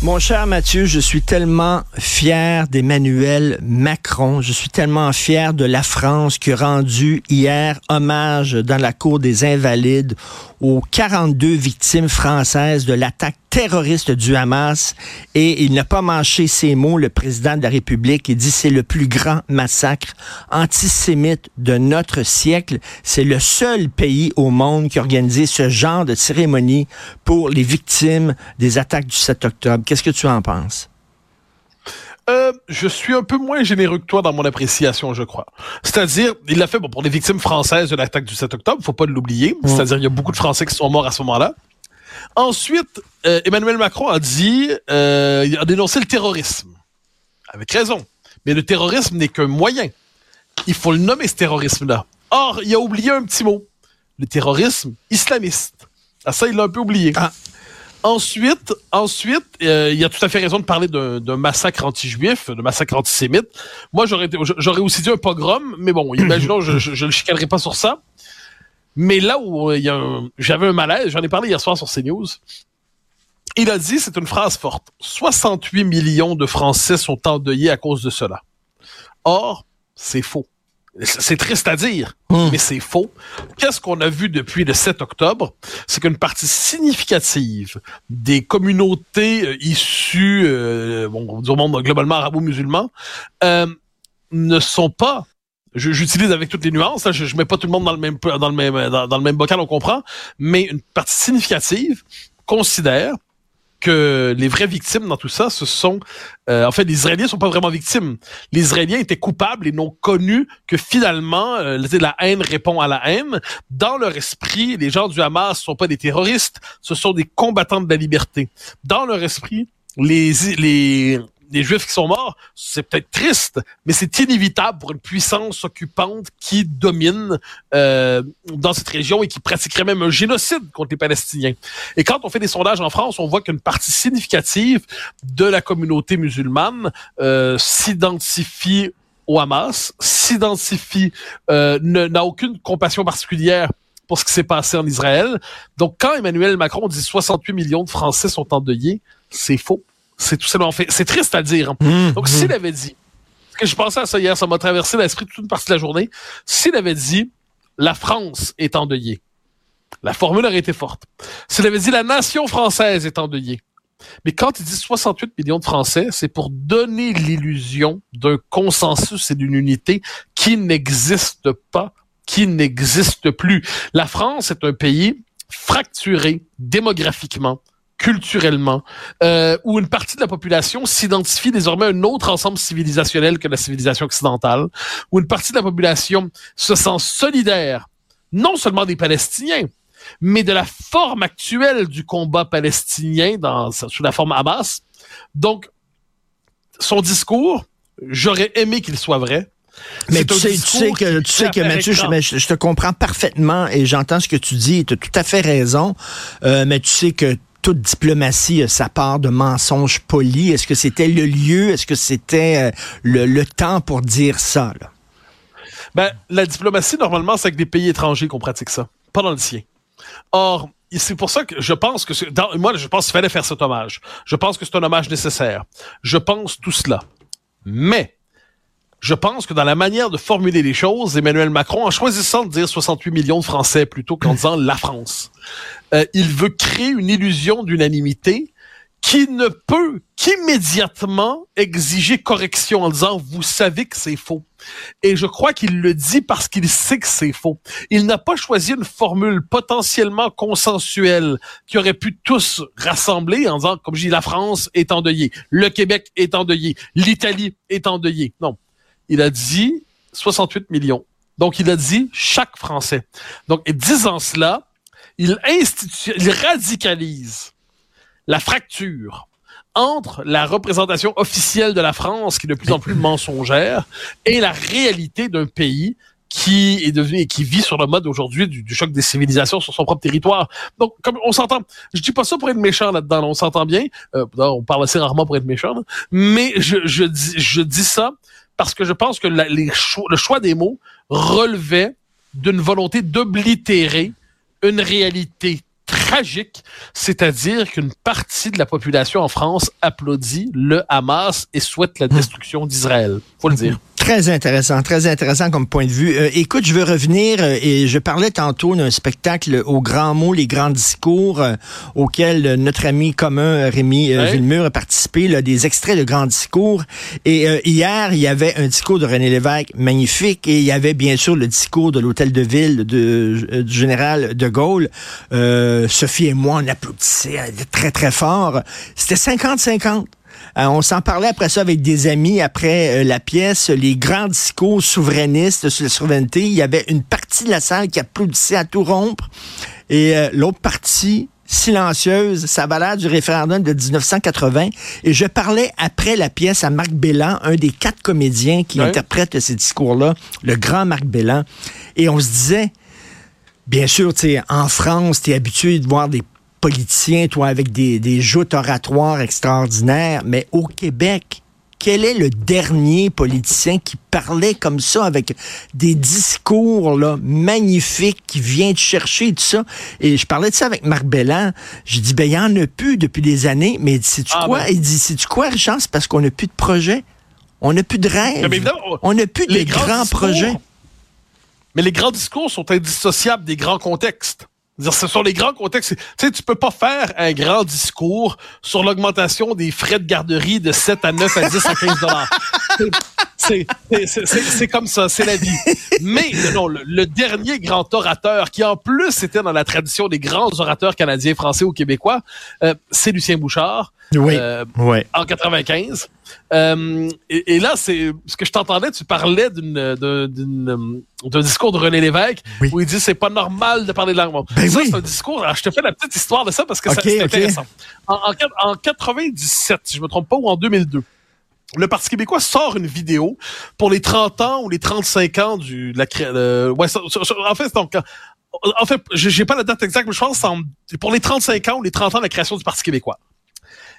Mon cher Mathieu, je suis tellement fier d'Emmanuel Macron. Je suis tellement fier de la France qui a rendu hier hommage dans la cour des Invalides aux 42 victimes françaises de l'attaque terroriste du Hamas. Et il n'a pas mâché ses mots, le président de la République. Il dit c'est le plus grand massacre antisémite de notre siècle. C'est le seul pays au monde qui a organisé ce genre de cérémonie pour les victimes des attaques du 7 octobre. Qu'est-ce que tu en penses? Euh, je suis un peu moins généreux que toi dans mon appréciation, je crois. C'est-à-dire, il l'a fait bon, pour les victimes françaises de l'attaque du 7 octobre, faut pas l'oublier. C'est-à-dire, il y a beaucoup de Français qui sont morts à ce moment-là. Ensuite, euh, Emmanuel Macron a dit, euh, il a dénoncé le terrorisme. Avec raison. Mais le terrorisme n'est qu'un moyen. Il faut le nommer, ce terrorisme-là. Or, il a oublié un petit mot. Le terrorisme islamiste. Ah, ça, il l'a un peu oublié. Ah. Ensuite, ensuite, euh, il a tout à fait raison de parler d'un massacre anti-juif, de massacre antisémite. Moi, j'aurais aussi dit un pogrom, mais bon, imaginons, je, je le chicanerai pas sur ça. Mais là où euh, il y a un- j'avais un malaise, j'en ai parlé hier soir sur CNews. Il a dit, c'est une phrase forte, 68 millions de Français sont endeuillés à cause de cela. Or, c'est faux. C'est triste à dire, Hmm. mais c'est faux. Qu'est-ce qu'on a vu depuis le 7 octobre? C'est qu'une partie significative des communautés euh, issues euh, bon, du monde globalement arabo-musulman euh, ne sont pas j'utilise avec toutes les nuances, là, je, je mets pas tout le monde dans le même dans le même le même bocal, on comprend, mais une partie significative considère que les vraies victimes dans tout ça, ce sont, euh, en fait, les Israéliens sont pas vraiment victimes. Les Israéliens étaient coupables et n'ont connu que finalement, euh, la haine répond à la haine. Dans leur esprit, les gens du Hamas sont pas des terroristes, ce sont des combattants de la liberté. Dans leur esprit, les les les Juifs qui sont morts, c'est peut-être triste, mais c'est inévitable pour une puissance occupante qui domine euh, dans cette région et qui pratiquerait même un génocide contre les Palestiniens. Et quand on fait des sondages en France, on voit qu'une partie significative de la communauté musulmane euh, s'identifie au Hamas, s'identifie, euh, n'a aucune compassion particulière pour ce qui s'est passé en Israël. Donc, quand Emmanuel Macron dit 68 millions de Français sont endeuillés, c'est faux. C'est tout simplement fait. C'est triste à dire. hein. Mmh, Donc, mmh. s'il avait dit, parce que je pensais à ça hier, ça m'a traversé l'esprit toute une partie de la journée, s'il avait dit, la France est endeuillée, la formule aurait été forte. S'il avait dit, la nation française est endeuillée. Mais quand il dit 68 millions de Français, c'est pour donner l'illusion d'un consensus et d'une unité qui n'existe pas, qui n'existe plus. La France est un pays fracturé démographiquement, culturellement, euh, où une partie de la population s'identifie désormais à un autre ensemble civilisationnel que la civilisation occidentale, où une partie de la population se sent solidaire, non seulement des Palestiniens, mais de la forme actuelle du combat palestinien dans, sous la forme Hamas. Donc, son discours, j'aurais aimé qu'il soit vrai. Mais tu sais, tu discours sais que, tu sais que Mathieu, je te comprends parfaitement et j'entends ce que tu dis. Tu as tout à fait raison. Euh, mais tu sais que toute diplomatie a sa part de mensonges polis. Est-ce que c'était le lieu? Est-ce que c'était euh, le, le temps pour dire ça? Ben, la diplomatie, normalement, c'est avec des pays étrangers qu'on pratique ça, pas dans le sien. Or, c'est pour ça que je pense que dans- moi, je pense qu'il fallait faire cet hommage. Je pense que c'est un hommage nécessaire. Je pense tout cela. Mais, je pense que dans la manière de formuler les choses, Emmanuel Macron, en choisissant de dire 68 millions de Français plutôt qu'en disant la France, euh, il veut créer une illusion d'unanimité qui ne peut qu'immédiatement exiger correction en disant vous savez que c'est faux. Et je crois qu'il le dit parce qu'il sait que c'est faux. Il n'a pas choisi une formule potentiellement consensuelle qui aurait pu tous rassembler en disant, comme je dis, la France est endeuillée, le Québec est endeuillé, l'Italie est endeuillée. Non. Il a dit 68 millions. Donc, il a dit chaque Français. Donc, et disant cela, il institue, il radicalise la fracture entre la représentation officielle de la France, qui est de plus en plus mensongère, et la réalité d'un pays qui est devenu et qui vit sur le mode aujourd'hui du, du, choc des civilisations sur son propre territoire. Donc, comme on s'entend, je dis pas ça pour être méchant là-dedans, on s'entend bien. Euh, on parle assez rarement pour être méchant, là, mais je, je, dis, je dis ça parce que je pense que la, les cho le choix des mots relevait d'une volonté d'oblitérer une réalité tragique, c'est-à-dire qu'une partie de la population en France applaudit le Hamas et souhaite la destruction d'Israël. Faut le dire. Très intéressant, très intéressant comme point de vue. Euh, écoute, je veux revenir euh, et je parlais tantôt d'un spectacle aux grands mots, les grands discours euh, auquel notre ami commun Rémi euh, Villemur a participé, là, des extraits de grands discours. Et euh, hier, il y avait un discours de René Lévesque magnifique et il y avait bien sûr le discours de l'hôtel de ville de, du général de Gaulle. Sophie et moi, on applaudissait très très fort. C'était 50-50. Euh, on s'en parlait après ça avec des amis après euh, la pièce, les grands discours souverainistes sur la souveraineté. Il y avait une partie de la salle qui applaudissait à tout rompre et euh, l'autre partie silencieuse, ça va du référendum de 1980. Et je parlais après la pièce à Marc Bellan, un des quatre comédiens qui interprètent ces discours-là, le grand Marc Bellan. Et on se disait, bien sûr, tu en France, tu es habitué de voir des politicien, toi, avec des, des joutes oratoires extraordinaires, mais au Québec, quel est le dernier politicien qui parlait comme ça avec des discours là, magnifiques qui vient te chercher tout ça? Et je parlais de ça avec Marc Bellan je dis ben il y en a plus depuis des années mais sais tu ah, quoi? ben. il dit c'est quoi Richard? C'est parce qu'on n'a plus de projet on n'a plus de rêve on n'a plus de grands projets. Mais les grands discours sont indissociables des grands contextes ce sont les grands contextes. Tu sais, tu peux pas faire un grand discours sur l'augmentation des frais de garderie de 7 à 9 à 10 à 15 dollars. C'est comme ça, c'est la vie. Mais non, le, dernier grand orateur, qui en plus était dans la tradition des grands orateurs canadiens, français ou québécois, euh, c'est Lucien Bouchard. Oui, euh, En 95. Euh, et, là, c'est ce que je t'entendais, tu parlais d'une d'un discours de René Lévesque où il dit c'est pas normal de parler de langue. Ben ça, c'est un discours. je te fais la petite histoire de ça parce que c'est intéressant. En, en, en 97, si je me trompe pas, ou en 2002 le Parti québécois sort une vidéo pour les 30 ans ou les 35 ans du de la euh, ouais, en fait donc en fait j'ai pas la date exacte mais je pense que pour les 35 ans ou les 30 ans de la création du Parti québécois.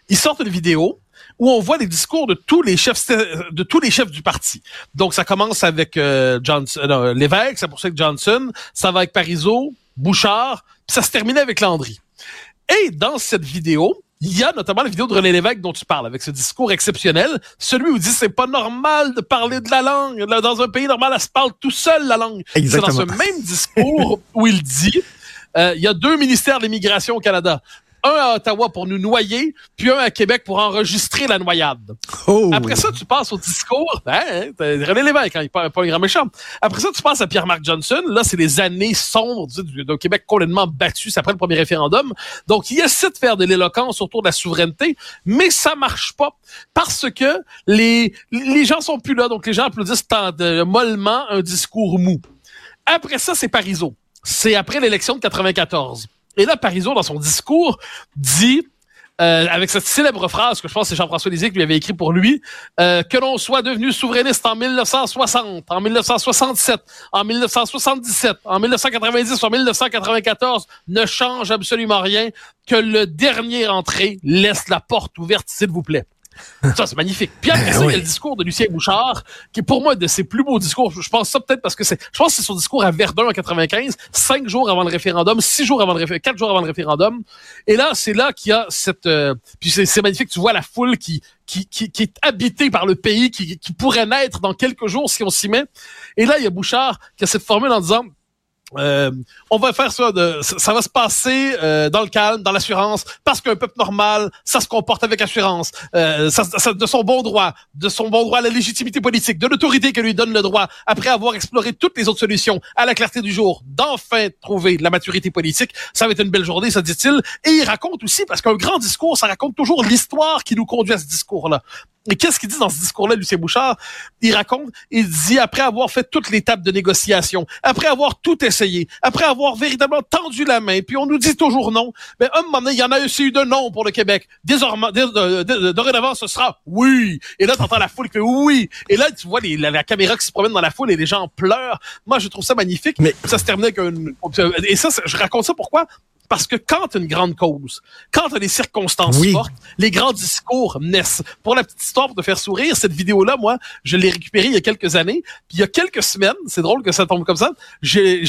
Ils sortent une vidéo où on voit les discours de tous les chefs de tous les chefs du parti. Donc ça commence avec euh, Johnson, euh, l'évêque, ça poursuit avec Johnson, ça va avec Parizeau, Bouchard, puis ça se termine avec Landry. Et dans cette vidéo, il y a notamment la vidéo de René Lévesque dont tu parles, avec ce discours exceptionnel. Celui où il dit c'est pas normal de parler de la langue. Dans un pays normal, elle se parle tout seul, la langue. C'est dans ce même discours où il dit euh, il y a deux ministères de l'immigration au Canada un à Ottawa pour nous noyer, puis un à Québec pour enregistrer la noyade. Oh. Après ça, tu passes au discours, hein, René Lévesque, quand hein, il parle pas un grand méchant. Après ça, tu passes à Pierre-Marc Johnson. Là, c'est les années sombres d'un Québec complètement battu, c'est après le premier référendum. Donc, il essaie de faire de l'éloquence autour de la souveraineté, mais ça marche pas parce que les, les gens sont plus là. Donc, les gens applaudissent tant de, mollement un discours mou. Après ça, c'est Parizeau. C'est après l'élection de 94. Et là, Parizeau, dans son discours, dit euh, avec cette célèbre phrase que je pense que c'est Jean-François Lisée qui lui avait écrit pour lui, euh, que l'on soit devenu souverainiste en 1960, en 1967, en 1977, en 1990 ou en 1994 ne change absolument rien, que le dernier entré laisse la porte ouverte, s'il vous plaît. Ça, c'est magnifique. Puis après ça, il y a le discours de Lucien Bouchard, qui est pour moi de ses plus beaux discours. Je pense ça peut-être parce que c'est, je pense que c'est son discours à Verdun en 95, cinq jours avant le référendum, six jours avant le référendum, quatre jours avant le référendum. Et là, c'est là qu'il y a cette, euh, puis c'est magnifique. Tu vois la foule qui, qui, qui, qui, est habitée par le pays, qui, qui pourrait naître dans quelques jours si on s'y met. Et là, il y a Bouchard qui a cette formule en disant, euh, on va faire ça, de, ça, va se passer euh, dans le calme, dans l'assurance, parce qu'un peuple normal, ça se comporte avec assurance, euh, ça, ça, de son bon droit, de son bon droit à la légitimité politique, de l'autorité que lui donne le droit, après avoir exploré toutes les autres solutions, à la clarté du jour, d'enfin trouver la maturité politique. Ça va être une belle journée, ça dit-il. Et il raconte aussi, parce qu'un grand discours, ça raconte toujours l'histoire qui nous conduit à ce discours-là. Et qu'est-ce qu'il dit dans ce discours-là, Lucien Bouchard? Il raconte, il dit, après avoir fait toutes l'étape de négociation, après avoir tout essayé, essayé, après avoir véritablement tendu la main, puis on nous dit toujours non, mais un moment donné, il y en a aussi eu de non pour le Québec. Désormais, dorénavant, ce sera oui. Et là, t'entends la foule qui fait oui. Et là, tu vois les, la, caméra qui se promène dans la foule et les gens pleurent. Moi, je trouve ça magnifique. Mais ça se terminait avec un... Et ça, je raconte ça pourquoi? Parce que quand une grande cause, quand as des circonstances fortes, les grands discours naissent. Pour la petite histoire, pour te faire sourire, cette vidéo-là, moi, je l'ai récupérée il y a quelques années. Puis il y a quelques semaines, c'est drôle que ça tombe comme ça, j'ai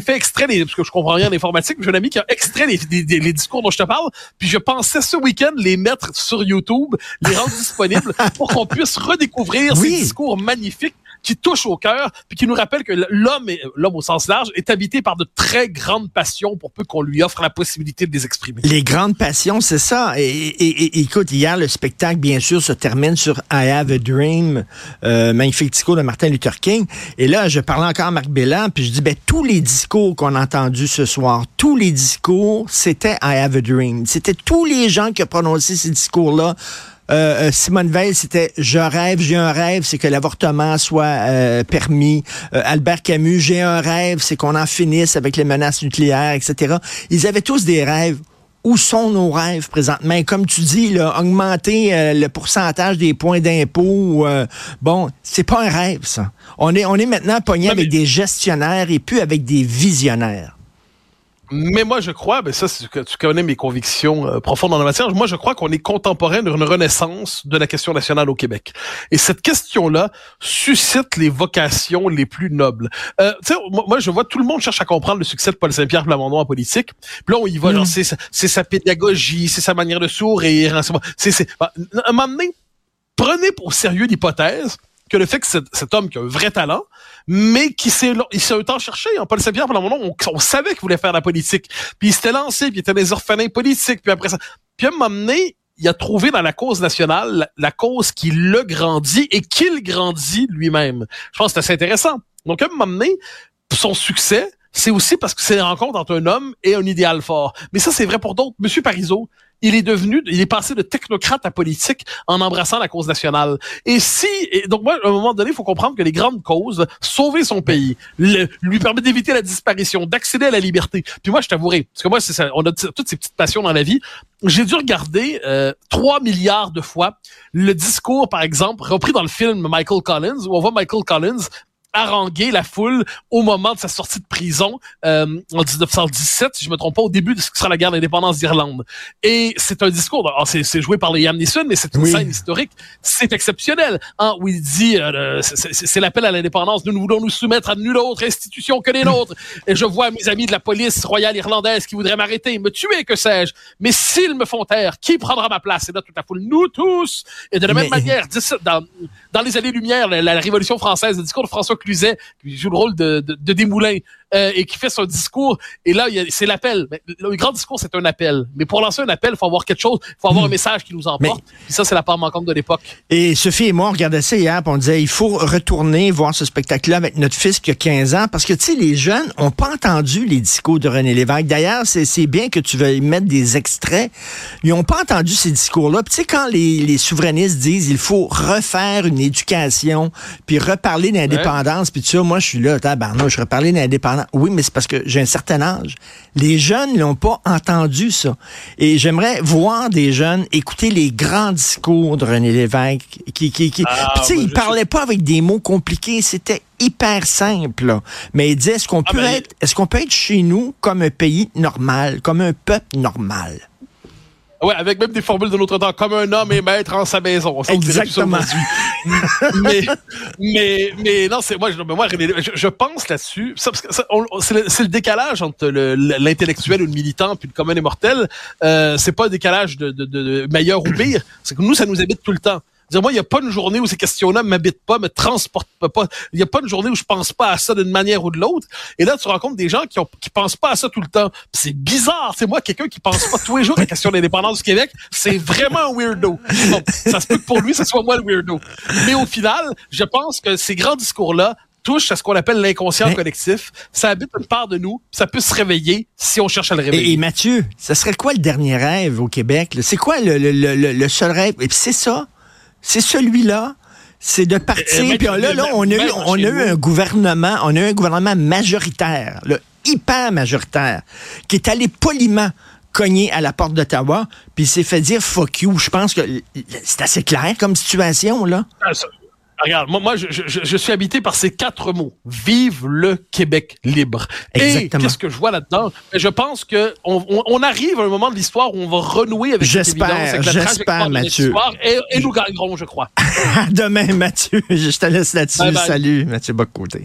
fait extrait, des, parce que je comprends rien en informatique, j'ai un ami qui a extrait les, les, discours dont je te parle, puis je pensais ce week-end les mettre sur YouTube, les rendre disponibles pour qu'on puisse redécouvrir ces discours magnifiques qui touche au cœur, puis qui nous rappelle que l'homme, l'homme au sens large, est habité par de très grandes passions pour peu qu'on lui offre la possibilité de les exprimer. Les grandes passions, c'est ça. Et, écoute, hier, le spectacle, bien sûr, se termine sur I Have a Dream, euh, magnifique discours de Martin Luther King. Et là, je parlais encore à Marc Bellan, puis je dis, ben, tous les discours qu'on a entendus ce soir, tous les discours, c'était I Have a Dream. C'était tous les gens qui ont prononcé ces discours-là euh, euh, Simone Veil, c'était Je rêve, j'ai un rêve, c'est que l'avortement soit euh, permis. Albert Camus, j'ai un rêve, c'est qu'on en finisse avec les menaces nucléaires, etc. Ils avaient tous des rêves. Où sont nos rêves présentement? Comme tu dis, là, augmenter le pourcentage des points d'impôt, bon, c'est pas un rêve, ça. On est, on est maintenant pogné avec des gestionnaires et plus avec des visionnaires. Mais moi, je crois, ben ça, que tu connais mes convictions euh, profondes en la matière. Moi, je crois qu'on est contemporain d'une renaissance de la question nationale au Québec. Et cette question-là suscite les vocations les plus nobles. Euh, tu sais, moi, je vois tout le monde cherche à comprendre le succès de Paul Saint-Pierre Plamondon en politique. Puis là, on y va, genre, mm. c'est sa pédagogie, c'est sa manière de sourire. Hein, c'est, à un moment donné, prenez pour sérieux l'hypothèse que le fait que cet, homme qui a un vrai talent, mais qui s'est il s'est un temps cherché. Hein. Paul Saint-Pierre, pendant mon nom, on, savait qu'il voulait faire la politique. Puis il s'était lancé, puis il était des orphelins politiques, puis après ça. Puis à un moment donné, il a trouvé dans la cause nationale la, cause qui le grandit et qu'il grandit lui-même. Je pense que c'est assez intéressant. Donc à un moment donné, son succès, c'est aussi parce que c'est une rencontre entre un homme et un idéal fort. Mais ça, c'est vrai pour d'autres. Monsieur Parizeau, il est devenu, il est passé de technocrate à politique en embrassant la cause nationale. Et si, donc moi, à un moment donné, il faut comprendre que les grandes causes, sauver son pays, lui permettre d'éviter la disparition, d'accéder à la liberté. Puis moi, je t'avouerai, parce que moi, ça, on a toutes ces petites passions dans la vie. J'ai dû regarder euh, 3 milliards de fois le discours, par exemple, repris dans le film Michael Collins, où on voit Michael Collins haranguer la foule au moment de sa sortie de prison euh, en 1917, si je me trompe pas, au début de ce qui sera la guerre d'indépendance d'Irlande. Et c'est un discours, c'est joué par Liam Neeson, mais c'est une scène historique, c'est exceptionnel, hein, où il dit, euh, c'est l'appel à l'indépendance, nous ne voulons nous soumettre à nulle autre institution que les nôtres. Et je vois mes amis de la police royale irlandaise qui voudraient m'arrêter, me tuer, que sais-je. Mais s'ils me font taire, qui prendra ma place? Et là, toute la foule, nous tous. Et de la même manière, dans, dans les années-lumière, la, la, Révolution française, le discours de François Cluzet, qui joue le rôle de, de, de euh, et qui fait son discours. Et là, c'est l'appel. Le grand discours, c'est un appel. Mais pour lancer un appel, il faut avoir quelque chose, il faut avoir un hmm. message qui nous emporte. Ça, c'est la part manquante de l'époque. Et Sophie et moi, on regardait ça hier, puis on disait, il faut retourner voir ce spectacle-là avec notre fils qui a 15 ans, parce que, tu sais, les jeunes ont pas entendu les discours de René Lévesque. D'ailleurs, c'est bien que tu veuilles mettre des extraits. Ils ont pas entendu ces discours-là. Puis tu sais, quand les, les souverainistes disent, il faut refaire une éducation, puis reparler d'indépendance, puis tu sais, moi, je suis là, tabarnouche, je reparler d'indépendance oui, mais c'est parce que j'ai un certain âge. Les jeunes n'ont pas entendu ça. Et j'aimerais voir des jeunes écouter les grands discours de René Lévesque. Qui, qui, qui... Ah, tu sais, il parlait pas avec des mots compliqués. C'était hyper simple. Mais il disait, est-ce qu'on ah, peut être, est-ce qu'on peut être chez nous comme un pays normal, comme un peuple normal? Ouais, avec même des formules de l'autre temps, comme un homme est maître en sa maison. Exactement. mais, mais, mais non, c'est moi, je, moi, je, je pense là-dessus. C'est le, décalage entre l'intellectuel ou le militant puis le commun et mortel. Euh, c'est pas un décalage de, de, de meilleur ou pire. C'est que nous, ça nous habite tout le temps. Dire, moi, il n'y a pas une journée où ces questions-là ne m'habitent pas, me transportent pas. Il n'y a pas une journée où je pense pas à ça d'une manière ou de l'autre. Et là, tu rencontres des gens qui ont, qui pensent pas à ça tout le temps. C'est bizarre. C'est moi, quelqu'un qui pense pas tous les jours à la question de l'indépendance du Québec. C'est vraiment un weirdo. ça se peut que pour lui, ce soit moi le weirdo. Mais au final, je pense que ces grands discours-là touchent à ce qu'on appelle l'inconscient collectif. Ça habite une part de nous, ça peut se réveiller si on cherche à le réveiller. Et, Mathieu, ça serait quoi le dernier rêve au Québec? C'est quoi le, le, le, le seul rêve? Et puis c'est ça, c'est celui-là. c'est de partir. Euh, Puis là, là, on a eu, on a eu un gouvernement, on a eu un gouvernement majoritaire, là, hyper majoritaire, qui est allé poliment cogner à la porte d'Ottawa, puis il s'est fait dire fuck you. Je pense que c'est assez clair comme situation, là. Ah, ça- Regarde, moi, moi je, je- je suis habité par ces quatre mots. Vive le Québec libre. Et Exactement. qu'est-ce que je vois là-dedans? Ben, Je pense que on, on- on arrive à un moment de l'histoire où on va renouer avec J'espère, j'espère, Mathieu. et, et nous gagnerons, je crois. Demain, Mathieu. Je te laisse là-dessus. Salut, Mathieu Bocoté.